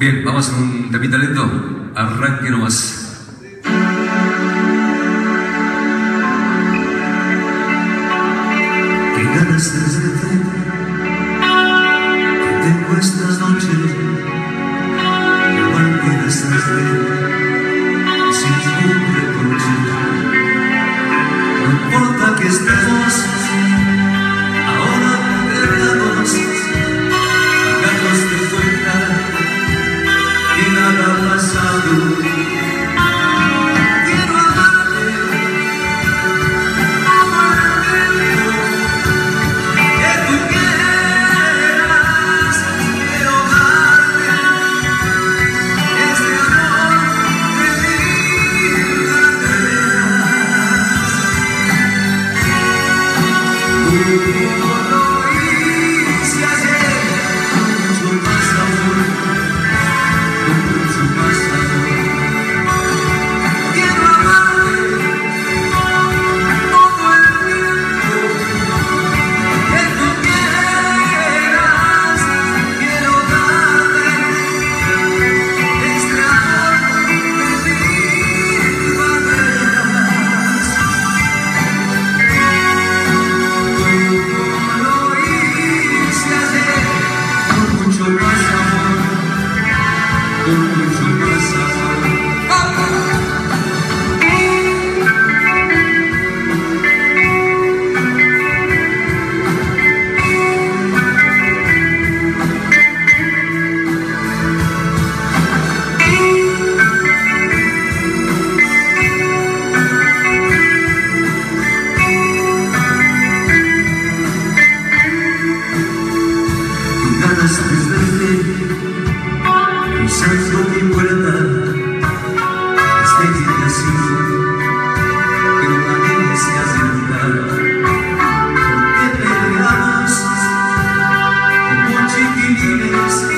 Bien, vamos con un temita lento. Arranque nomás. Qué ganas desde que tengo estas noches, igual que desde luz ingressar. years